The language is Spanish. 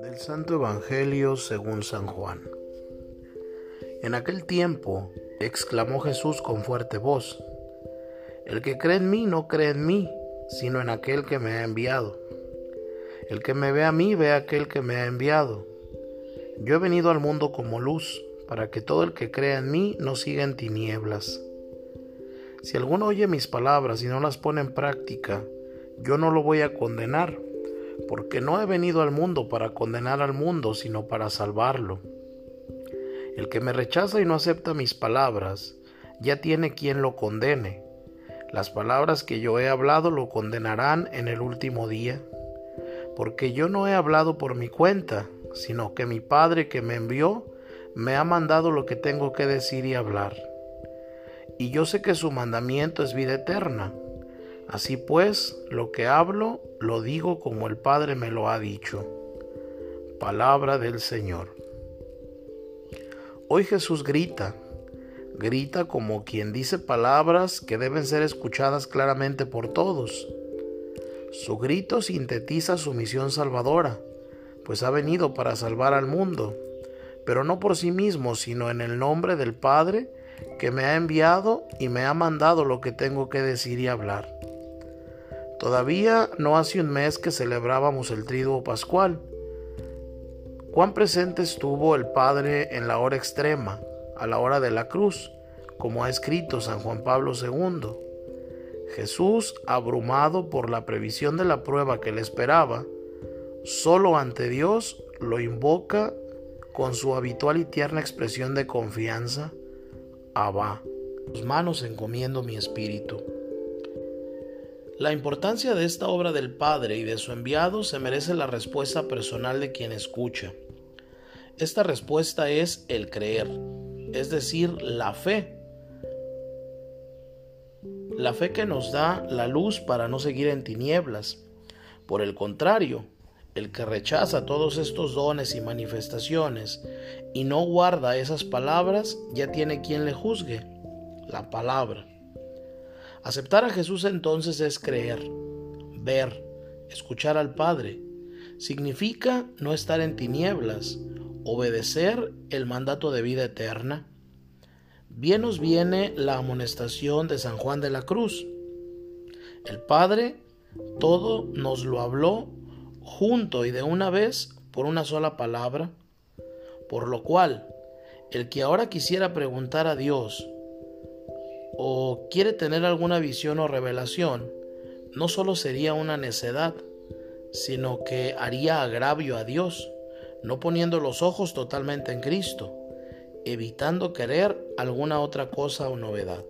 Del Santo Evangelio según San Juan. En aquel tiempo exclamó Jesús con fuerte voz, El que cree en mí no cree en mí, sino en aquel que me ha enviado. El que me ve a mí ve a aquel que me ha enviado. Yo he venido al mundo como luz, para que todo el que crea en mí no siga en tinieblas. Si alguno oye mis palabras y no las pone en práctica, yo no lo voy a condenar, porque no he venido al mundo para condenar al mundo, sino para salvarlo. El que me rechaza y no acepta mis palabras, ya tiene quien lo condene. Las palabras que yo he hablado lo condenarán en el último día, porque yo no he hablado por mi cuenta, sino que mi Padre que me envió me ha mandado lo que tengo que decir y hablar y yo sé que su mandamiento es vida eterna. Así pues, lo que hablo, lo digo como el Padre me lo ha dicho. Palabra del Señor. Hoy Jesús grita, grita como quien dice palabras que deben ser escuchadas claramente por todos. Su grito sintetiza su misión salvadora, pues ha venido para salvar al mundo, pero no por sí mismo, sino en el nombre del Padre, que me ha enviado y me ha mandado lo que tengo que decir y hablar. Todavía no hace un mes que celebrábamos el triduo pascual. Cuán presente estuvo el Padre en la hora extrema, a la hora de la cruz, como ha escrito San Juan Pablo II. Jesús, abrumado por la previsión de la prueba que le esperaba, solo ante Dios lo invoca con su habitual y tierna expresión de confianza Abba, tus manos encomiendo mi espíritu. La importancia de esta obra del Padre y de su enviado se merece la respuesta personal de quien escucha. Esta respuesta es el creer, es decir, la fe. La fe que nos da la luz para no seguir en tinieblas. Por el contrario, el que rechaza todos estos dones y manifestaciones y no guarda esas palabras, ya tiene quien le juzgue, la palabra. Aceptar a Jesús entonces es creer, ver, escuchar al Padre. Significa no estar en tinieblas, obedecer el mandato de vida eterna. Bien nos viene la amonestación de San Juan de la Cruz. El Padre todo nos lo habló junto y de una vez por una sola palabra, por lo cual el que ahora quisiera preguntar a Dios o quiere tener alguna visión o revelación, no solo sería una necedad, sino que haría agravio a Dios, no poniendo los ojos totalmente en Cristo, evitando querer alguna otra cosa o novedad.